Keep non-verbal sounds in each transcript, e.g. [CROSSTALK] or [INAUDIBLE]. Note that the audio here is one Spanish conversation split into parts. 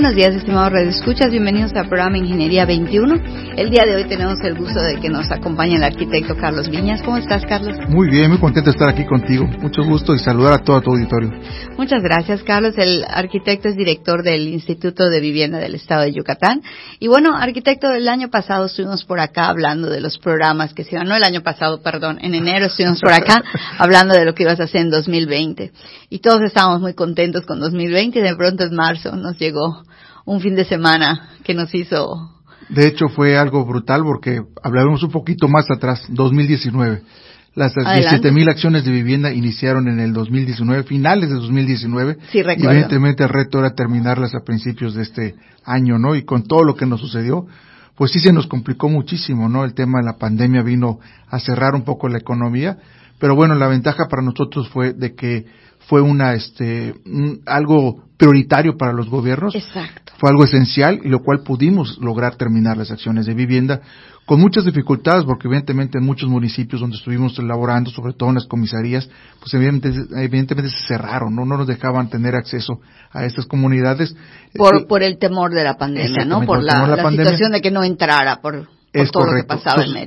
Buenos días, estimados Escuchas. Bienvenidos al programa Ingeniería 21. El día de hoy tenemos el gusto de que nos acompañe el arquitecto Carlos Viñas. ¿Cómo estás, Carlos? Muy bien, muy contento de estar aquí contigo. Mucho gusto y saludar a todo tu auditorio. Muchas gracias, Carlos. El arquitecto es director del Instituto de Vivienda del Estado de Yucatán. Y bueno, arquitecto, el año pasado estuvimos por acá hablando de los programas que se iban, no el año pasado, perdón, en enero estuvimos por acá [LAUGHS] hablando de lo que ibas a hacer en 2020. Y todos estábamos muy contentos con 2020 y de pronto en marzo nos llegó un fin de semana que nos hizo. De hecho, fue algo brutal porque hablaremos un poquito más atrás, 2019. Las 17 mil acciones de vivienda iniciaron en el 2019, finales de 2019. Sí, recuerdo. Y evidentemente el reto era terminarlas a principios de este año, ¿no? Y con todo lo que nos sucedió, pues sí se nos complicó muchísimo, ¿no? El tema de la pandemia vino a cerrar un poco la economía, pero bueno, la ventaja para nosotros fue de que fue una, este, algo prioritario para los gobiernos. Exacto. Fue algo esencial y lo cual pudimos lograr terminar las acciones de vivienda con muchas dificultades porque evidentemente en muchos municipios donde estuvimos elaborando, sobre todo en las comisarías, pues evidentemente, se cerraron, ¿no? no nos dejaban tener acceso a estas comunidades. Por, eh, por el temor de la pandemia, ¿no? Por la, la situación de que no entrara, por es correcto.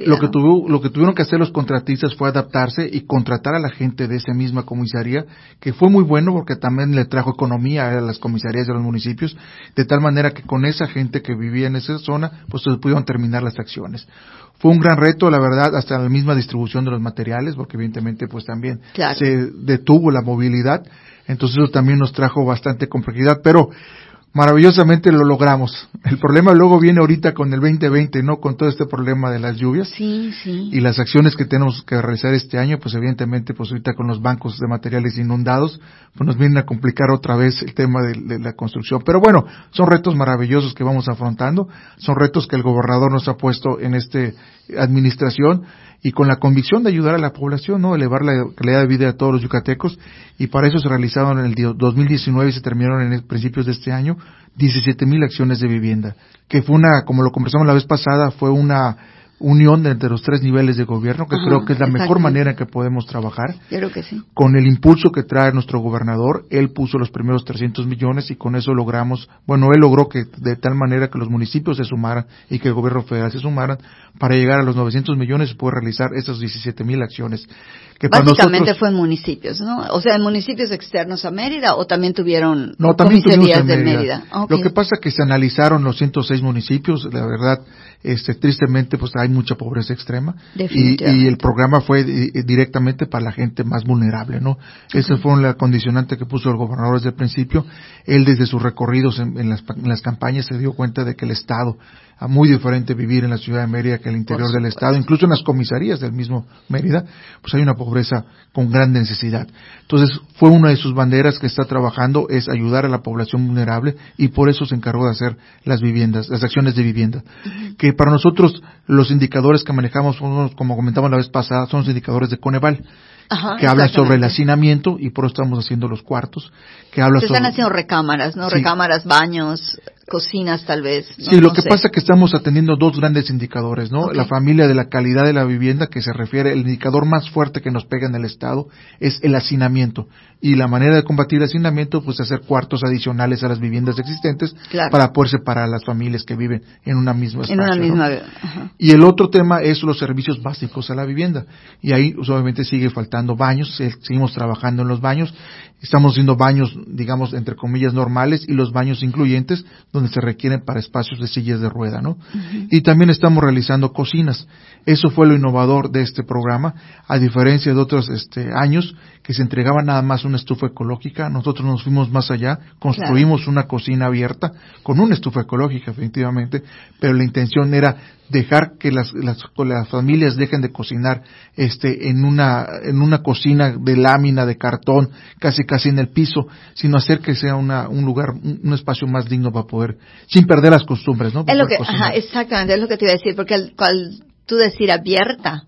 Lo que, lo que tuvieron que hacer los contratistas fue adaptarse y contratar a la gente de esa misma comisaría, que fue muy bueno porque también le trajo economía a las comisarías de los municipios, de tal manera que con esa gente que vivía en esa zona, pues se pudieron terminar las acciones. Fue un gran reto, la verdad, hasta la misma distribución de los materiales, porque evidentemente pues también se detuvo la movilidad, entonces eso también nos trajo bastante complejidad, pero maravillosamente lo logramos. El problema luego viene ahorita con el 2020, ¿no? Con todo este problema de las lluvias. Sí, sí. Y las acciones que tenemos que realizar este año, pues evidentemente, pues ahorita con los bancos de materiales inundados, pues nos vienen a complicar otra vez el tema de, de la construcción. Pero bueno, son retos maravillosos que vamos afrontando, son retos que el gobernador nos ha puesto en esta administración y con la convicción de ayudar a la población, ¿no? Elevar la calidad de vida de todos los yucatecos y para eso se realizaron en el 2019 y se terminaron en principios de este año 17 mil acciones de vivienda, que fue una, como lo conversamos la vez pasada, fue una unión entre los tres niveles de gobierno, que creo que es la mejor manera en que podemos trabajar. creo que sí. Con el impulso que trae nuestro gobernador, él puso los primeros 300 millones y con eso logramos, bueno, él logró que de tal manera que los municipios se sumaran y que el gobierno federal se sumaran para llegar a los 900 millones y poder realizar esas 17 mil acciones. Que Básicamente fue en municipios, ¿no? O sea, en municipios externos a Mérida o también tuvieron no, también comisarías de Mérida. Lo que pasa es que se analizaron los 106 municipios, la verdad, este, tristemente, pues hay mucha pobreza extrema y, y, el programa fue eh, directamente para la gente más vulnerable, ¿no? Esa fue la condicionante que puso el gobernador desde el principio. Él desde sus recorridos en, las, en las campañas se dio cuenta de que el Estado muy diferente vivir en la ciudad de Mérida que en el interior del estado, incluso en las comisarías del mismo Mérida, pues hay una pobreza con gran necesidad. Entonces, fue una de sus banderas que está trabajando es ayudar a la población vulnerable y por eso se encargó de hacer las viviendas, las acciones de vivienda. Que para nosotros los indicadores que manejamos, como comentamos la vez pasada, son los indicadores de Coneval que habla sobre el hacinamiento y por eso estamos haciendo los cuartos, que habla Se están haciendo recámaras, ¿no? Recámaras, baños, cocinas tal vez. sí, lo que pasa es que estamos atendiendo dos grandes indicadores, ¿no? La familia de la calidad de la vivienda, que se refiere, el indicador más fuerte que nos pega en el Estado es el hacinamiento. Y la manera de combatir el hacinamiento, pues hacer cuartos adicionales a las viviendas existentes para poder separar a las familias que viven en una misma espacio. En una misma. Y el otro tema es los servicios básicos a la vivienda. Y ahí, pues, obviamente, sigue faltando baños, seguimos trabajando en los baños. Estamos haciendo baños, digamos, entre comillas, normales y los baños incluyentes, donde se requieren para espacios de sillas de rueda, ¿no? Y también estamos realizando cocinas. Eso fue lo innovador de este programa, a diferencia de otros este, años que se entregaba nada más una estufa ecológica. Nosotros nos fuimos más allá, construimos una cocina abierta con una estufa ecológica, efectivamente, pero la intención era dejar que las, las, las, familias dejen de cocinar este en una en una cocina de lámina de cartón casi casi en el piso sino hacer que sea una, un lugar un, espacio más digno para poder sin perder las costumbres no es lo que ajá, exactamente es lo que te iba a decir porque al, tú decir abierta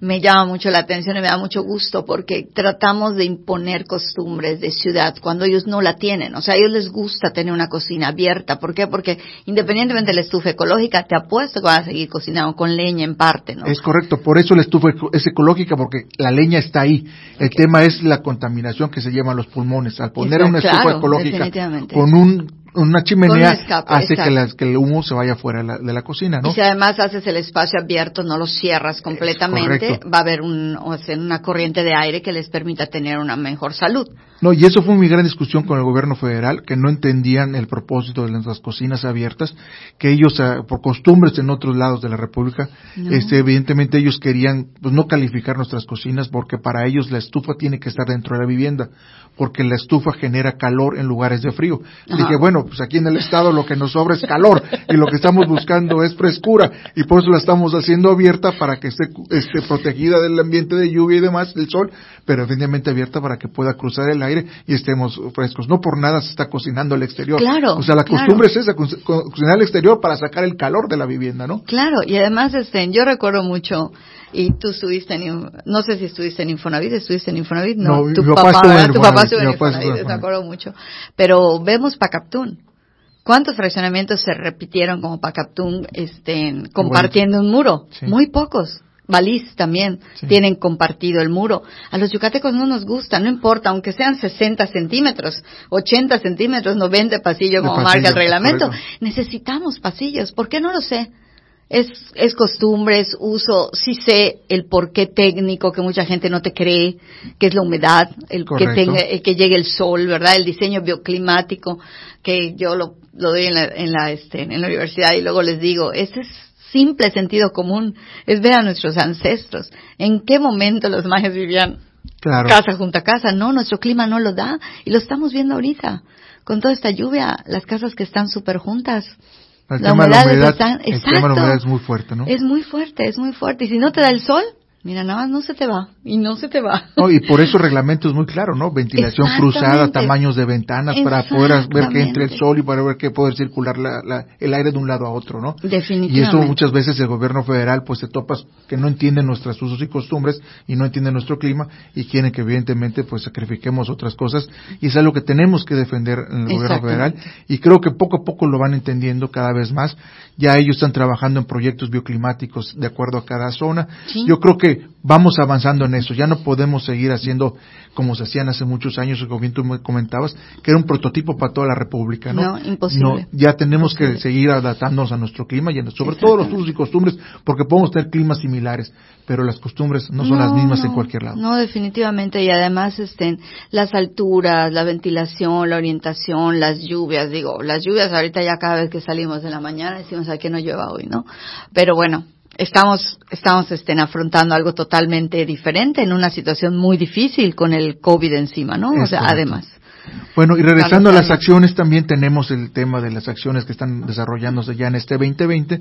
me llama mucho la atención y me da mucho gusto porque tratamos de imponer costumbres de ciudad cuando ellos no la tienen. O sea, a ellos les gusta tener una cocina abierta. ¿Por qué? Porque independientemente de la estufa ecológica, te apuesto que van a seguir cocinando con leña en parte, ¿no? Es correcto. Por eso la estufa es ecológica porque la leña está ahí. El tema es la contaminación que se lleva a los pulmones. Al poner una estufa ecológica con un una chimenea hace que, el humo se vaya fuera de la, cocina, ¿no? Y si además haces el espacio abierto, no lo cierras completamente, va a haber un, o sea, una corriente de aire que les permita tener una mejor salud. No, y eso fue mi gran discusión con el gobierno federal, que no entendían el propósito de las cocinas abiertas, que ellos, ah, por costumbres en otros lados de la República, este, evidentemente ellos querían pues, no calificar nuestras cocinas porque para ellos la estufa tiene que estar dentro de la vivienda, porque la estufa genera calor en lugares de frío. Dije, bueno, pues aquí en el estado lo que nos sobra es calor y lo que estamos buscando es frescura y por eso la estamos haciendo abierta para que esté, esté protegida del ambiente de lluvia y demás, del sol, pero evidentemente abierta para que pueda cruzar el aire y estemos frescos. No por nada se está cocinando al exterior. Claro. O sea, la costumbre es esa, cocinar al exterior para sacar el calor de la vivienda, ¿no? Claro, y además, este, yo recuerdo mucho, y tú estuviste en, no sé si estuviste en Infonavit, estuviste en Infonavit, no, tu, papá, tu papá estuvo en Infonavit, me acuerdo mucho. Pero vemos Pacaptún. ¿Cuántos fraccionamientos se repitieron como Pacaptún, este, compartiendo un muro? Muy pocos. Baliz también tienen compartido el muro. A los yucatecos no nos gusta, no importa, aunque sean 60 centímetros, 80 centímetros, 90 pasillos como marca el reglamento. Necesitamos pasillos. ¿Por qué no lo sé? Es, es costumbre, es uso, sí sé el porqué técnico que mucha gente no te cree, que es la humedad, el que, tenga, el que llegue el sol, ¿verdad? El diseño bioclimático, que yo lo, lo doy en la, en la, este, en la universidad y luego les digo, ese es simple sentido común, es ver a nuestros ancestros. ¿En qué momento los mayas vivían casa junto a casa? No, nuestro clima no lo da y lo estamos viendo ahorita. Con toda esta lluvia, las casas que están súper juntas. La humedad, es muy fuerte, ¿no? Es muy fuerte, es muy fuerte. Y si no te da el sol, Mira, nada más no se te va y no se te va. No, y por eso el [LAUGHS] reglamento es muy claro, ¿no? Ventilación cruzada, tamaños de ventanas para poder ver que entre el sol y para ver que poder circular la, el aire de un lado a otro, ¿no? Definitivamente. Y eso muchas veces el gobierno federal pues se topas que no entiende nuestros usos y costumbres y no entiende nuestro clima y quieren que evidentemente pues sacrifiquemos otras cosas y es algo que tenemos que defender en el gobierno federal y creo que poco a poco lo van entendiendo cada vez más. Ya ellos están trabajando en proyectos bioclimáticos de acuerdo a cada zona. Yo creo que vamos avanzando en eso. Ya no podemos seguir haciendo como se hacían hace muchos años, como bien tú me comentabas, que era un prototipo para toda la República, ¿no? No, imposible. ya tenemos que seguir adaptándonos a nuestro clima y sobre todo los usos y costumbres, porque podemos tener climas similares, pero las costumbres no son las mismas en cualquier lado. No, definitivamente, y además estén las alturas, la ventilación, la orientación, las lluvias, digo, las lluvias ahorita ya cada vez que salimos de la mañana decimos, a que no llueva hoy, ¿no? Pero bueno, estamos, estamos estén afrontando algo totalmente diferente en una situación muy difícil con el COVID encima, ¿no? O sea, además. Bueno, y regresando a las acciones, también tenemos el tema de las acciones que están desarrollándose ya en este 2020.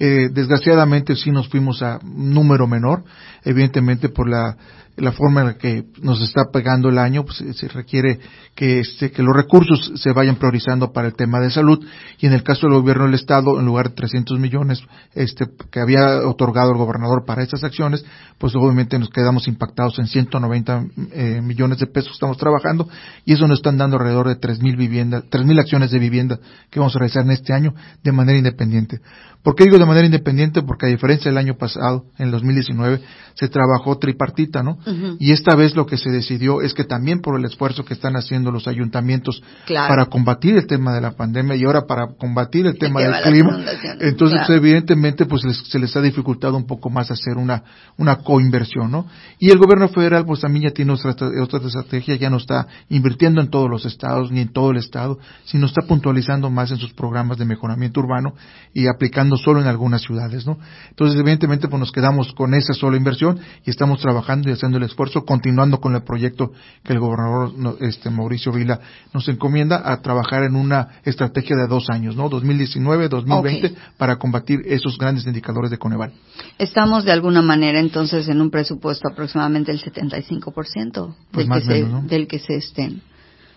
Eh, desgraciadamente sí nos fuimos a un número menor, evidentemente por la la forma en la que nos está pegando el año, pues se requiere que, este, que los recursos se vayan priorizando para el tema de salud y en el caso del gobierno del estado, en lugar de 300 millones este, que había otorgado el gobernador para estas acciones, pues obviamente nos quedamos impactados en 190 eh, millones de pesos que estamos trabajando y eso nos están dando alrededor de 3.000 viviendas, 3.000 acciones de vivienda que vamos a realizar en este año de manera independiente. ¿Por qué digo de manera independiente? Porque a diferencia del año pasado, en el 2019, se trabajó tripartita, ¿no? Y esta vez lo que se decidió es que también por el esfuerzo que están haciendo los ayuntamientos para combatir el tema de la pandemia y ahora para combatir el tema del clima, entonces evidentemente pues se les ha dificultado un poco más hacer una, una coinversión, ¿no? Y el gobierno federal pues también ya tiene otra, otra estrategia, ya no está invirtiendo en todos los estados ni en todo el estado, sino está puntualizando más en sus programas de mejoramiento urbano y aplicando solo en algunas ciudades, ¿no? Entonces, evidentemente, pues nos quedamos con esa sola inversión y estamos trabajando y haciendo el esfuerzo, continuando con el proyecto que el gobernador, este, Mauricio Vila, nos encomienda a trabajar en una estrategia de dos años, ¿no? 2019, 2020, para combatir esos grandes indicadores de Coneval. Estamos de alguna manera entonces en un presupuesto aproximadamente el 75% pues del, que se, del que se estén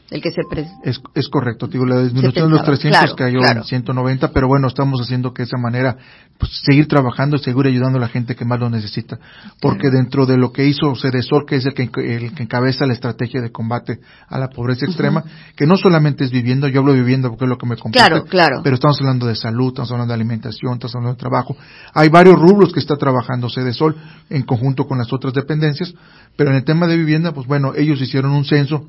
el que se es, es correcto, digo, la disminución de los 300 cayó en 190, pero bueno, estamos haciendo que de esa manera pues, seguir trabajando y seguir ayudando a la gente que más lo necesita. Porque dentro de lo que hizo Cedesol, que es el que, el que encabeza la estrategia de combate a la pobreza extrema, que no solamente es vivienda, yo hablo de vivienda porque es lo que me compete, claro, claro. pero estamos hablando de salud, estamos hablando de alimentación, estamos hablando de trabajo. Hay varios rubros que está trabajando Cedesol en conjunto con las otras dependencias, pero en el tema de vivienda, pues bueno, ellos hicieron un censo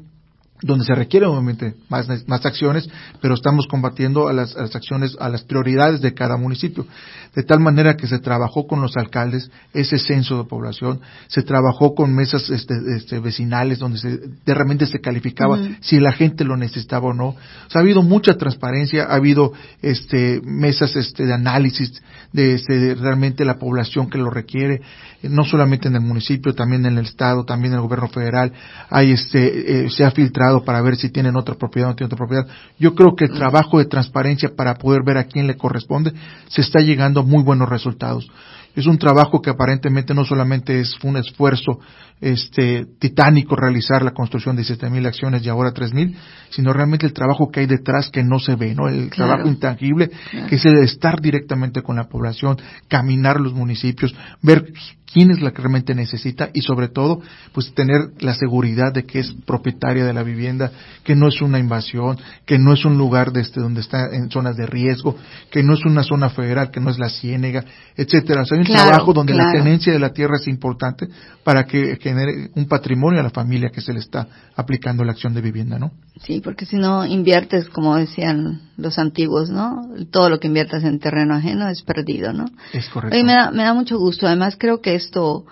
donde se requieren obviamente más, más acciones, pero estamos combatiendo a las, acciones, a las prioridades de cada municipio. De tal manera que se trabajó con los alcaldes ese censo de población, se trabajó con mesas este, este, vecinales donde se, de realmente se calificaba si la gente lo necesitaba o no. O sea, ha habido mucha transparencia, ha habido este, mesas este, de análisis de, este, realmente la población que lo requiere, no solamente en el municipio, también en el Estado, también en el gobierno federal. Hay este, eh, se ha filtrado para ver si tienen otra propiedad o no tienen otra propiedad. Yo creo que el trabajo de transparencia para poder ver a quién le corresponde se está llegando a muy buenos resultados. Es un trabajo que aparentemente no solamente es un esfuerzo este, titánico realizar la construcción de 7.000 acciones y ahora 3.000, sino realmente el trabajo que hay detrás que no se ve, ¿no? El trabajo intangible que es el de estar directamente con la población, caminar los municipios, ver quién es la que realmente necesita y sobre todo, pues tener la seguridad de que es propietaria de la vivienda, que no es una invasión, que no es un lugar desde donde está en zonas de riesgo, que no es una zona federal, que no es la ciénega, etcétera. O sea, hay un trabajo donde la tenencia de la tierra es importante para que genere un patrimonio a la familia que se le está aplicando la acción de vivienda, ¿no? Sí, porque si no inviertes, como decían los antiguos, ¿no? Todo lo que inviertas en terreno ajeno es perdido, ¿no? Es correcto. Y me da, me da mucho gusto. Además, creo que esto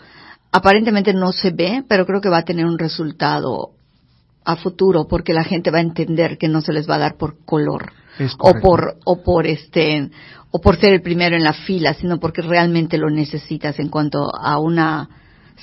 aparentemente no se ve, pero creo que va a tener un resultado a futuro porque la gente va a entender que no se les va a dar por color o por o por este o por ser el primero en la fila, sino porque realmente lo necesitas en cuanto a una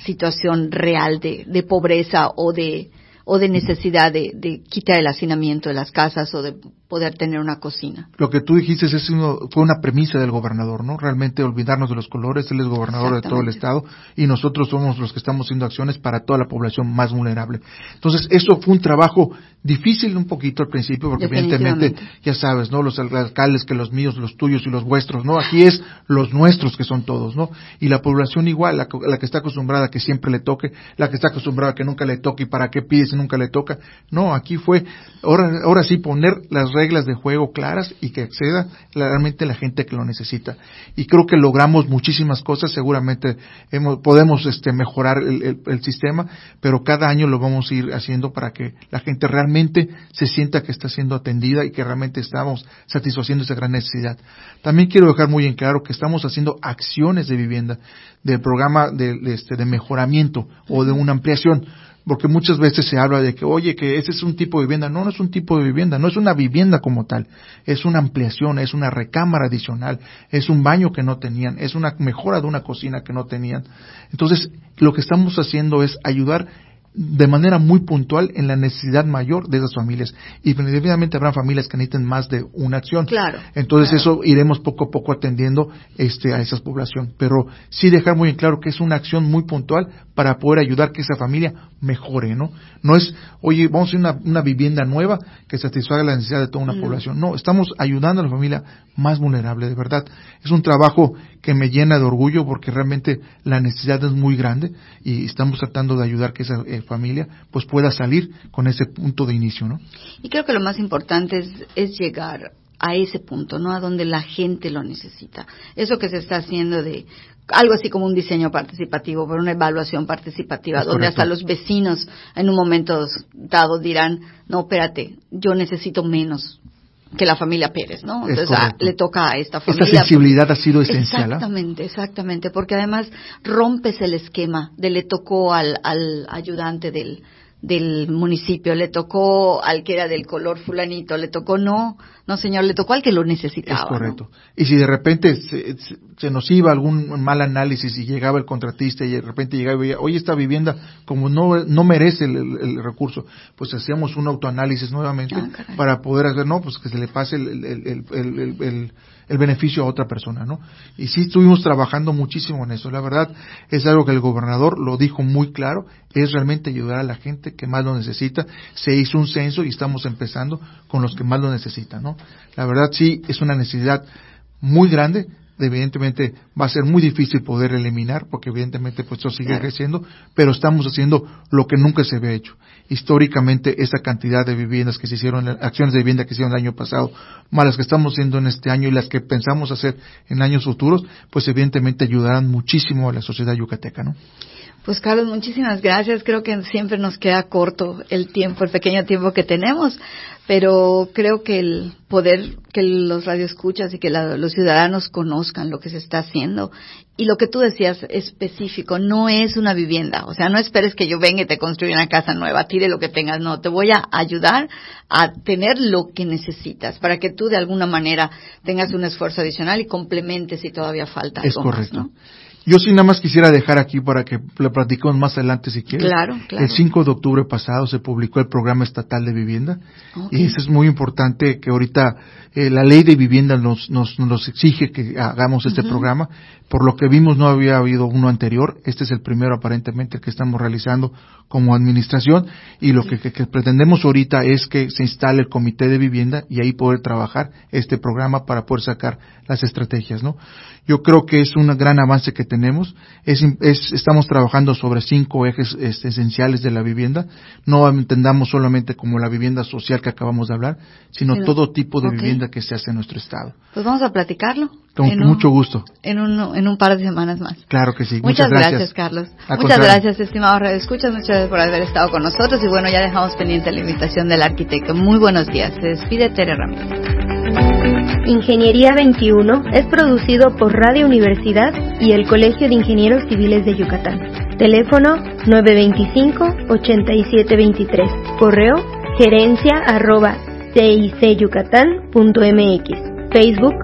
situación real de, de pobreza o de o de necesidad de, de, quitar el hacinamiento de las casas o de poder tener una cocina. Lo que tú dijiste es fue una premisa del gobernador, ¿no? Realmente olvidarnos de los colores, él es gobernador de todo el estado y nosotros somos los que estamos haciendo acciones para toda la población más vulnerable. Entonces, eso fue un trabajo difícil un poquito al principio porque evidentemente, ya sabes, ¿no? Los alcaldes que los míos, los tuyos y los vuestros, ¿no? Aquí es los nuestros que son todos, ¿no? Y la población igual, la, la que está acostumbrada a que siempre le toque, la que está acostumbrada a que nunca le toque y para qué pides y nunca le toca. No, aquí fue, ahora, ahora sí poner las reglas reglas de juego claras y que acceda realmente la gente que lo necesita. Y creo que logramos muchísimas cosas, seguramente hemos, podemos este, mejorar el, el, sistema, pero cada año lo vamos a ir haciendo para que la gente realmente se sienta que está siendo atendida y que realmente estamos satisfaciendo esa gran necesidad. También quiero dejar muy en claro que estamos haciendo acciones de vivienda, de programa de, este, de mejoramiento o de una ampliación porque muchas veces se habla de que, oye, que ese es un tipo de vivienda. No, no es un tipo de vivienda, no es una vivienda como tal. Es una ampliación, es una recámara adicional, es un baño que no tenían, es una mejora de una cocina que no tenían. Entonces, lo que estamos haciendo es ayudar de manera muy puntual en la necesidad mayor de esas familias. Y definitivamente habrá familias que necesiten más de una acción. Claro. Entonces eso iremos poco a poco atendiendo este, a esa población. Pero sí dejar muy en claro que es una acción muy puntual para poder ayudar que esa familia mejore, ¿no? No es, oye, vamos a hacer una, una vivienda nueva que satisfaga la necesidad de toda una mm. población. No, estamos ayudando a la familia más vulnerable, de verdad. Es un trabajo que me llena de orgullo porque realmente la necesidad es muy grande y estamos tratando de ayudar que esa eh, familia pues pueda salir con ese punto de inicio, ¿no? Y creo que lo más importante es, es llegar a ese punto, ¿no? A donde la gente lo necesita. Eso que se está haciendo de algo así como un diseño participativo, pero una evaluación participativa, donde hasta los vecinos en un momento dado dirán, no, espérate, yo necesito menos que la familia Pérez, ¿no? Entonces ah, le toca a esta familia. Esta sensibilidad ha sido esencial. ¿ah? Exactamente, exactamente, porque además rompes el esquema de le tocó al, al ayudante del, del municipio, le tocó al que era del color fulanito, le tocó no, no señor, le tocó al que lo necesitaba. Es correcto. Y si de repente se, nos iba algún mal análisis y llegaba el contratista y de repente llegaba y veía, oye, esta vivienda como no, no merece el, recurso, pues hacíamos un autoanálisis nuevamente ah, para poder hacer, no, pues que se le pase el el beneficio a otra persona, ¿no? Y sí estuvimos trabajando muchísimo en eso. La verdad es algo que el gobernador lo dijo muy claro, es realmente ayudar a la gente que más lo necesita. Se hizo un censo y estamos empezando con los que más lo necesitan, ¿no? La verdad sí es una necesidad muy grande, evidentemente va a ser muy difícil poder eliminar porque evidentemente pues esto sigue creciendo, pero estamos haciendo lo que nunca se había hecho. Históricamente esa cantidad de viviendas que se hicieron, acciones de vivienda que se hicieron el año pasado, más las que estamos haciendo en este año y las que pensamos hacer en años futuros, pues evidentemente ayudarán muchísimo a la sociedad yucateca, ¿no? Pues Carlos, muchísimas gracias. Creo que siempre nos queda corto el tiempo, el pequeño tiempo que tenemos, pero creo que el poder que los radioescuchas y que los ciudadanos conozcan lo que se está haciendo y lo que tú decías específico, no es una vivienda, o sea, no esperes que yo venga y te construya una casa nueva, tire lo que tengas, no, te voy a ayudar a tener lo que necesitas para que tú de alguna manera tengas un esfuerzo adicional y complementes si todavía falta es correcto. Yo sí nada más quisiera dejar aquí para que lo platiquemos más adelante si quieres. Claro, claro. El 5 de octubre pasado se publicó el programa estatal de vivienda y eso es muy importante que ahorita eh, la ley de vivienda nos, nos, nos exige que hagamos este programa. Por lo que vimos no había habido uno anterior. Este es el primero aparentemente que estamos realizando como administración y lo que, que, pretendemos ahorita es que se instale el comité de vivienda y ahí poder trabajar este programa para poder sacar las estrategias, ¿no? Yo creo que es un gran avance que tenemos. Es, es, estamos trabajando sobre cinco ejes este, esenciales de la vivienda. No entendamos solamente como la vivienda social que acabamos de hablar, sino todo tipo de vivienda que se hace en nuestro estado. Pues vamos a platicarlo. Con mucho gusto. En un, en un par de semanas más. Claro que sí. Muchas, gracias. Carlos. muchas gracias, estimado Radio Escuchas. Muchas gracias por haber estado con nosotros. Y bueno, ya dejamos pendiente la invitación del arquitecto. Muy buenos días. Se despide Tere Ramírez. Ingeniería 21 es producido por Radio Universidad y el Colegio de Ingenieros Civiles de Yucatán. Teléfono 925-8723. Correo gerencia arroba cicyucatán.mx. Facebook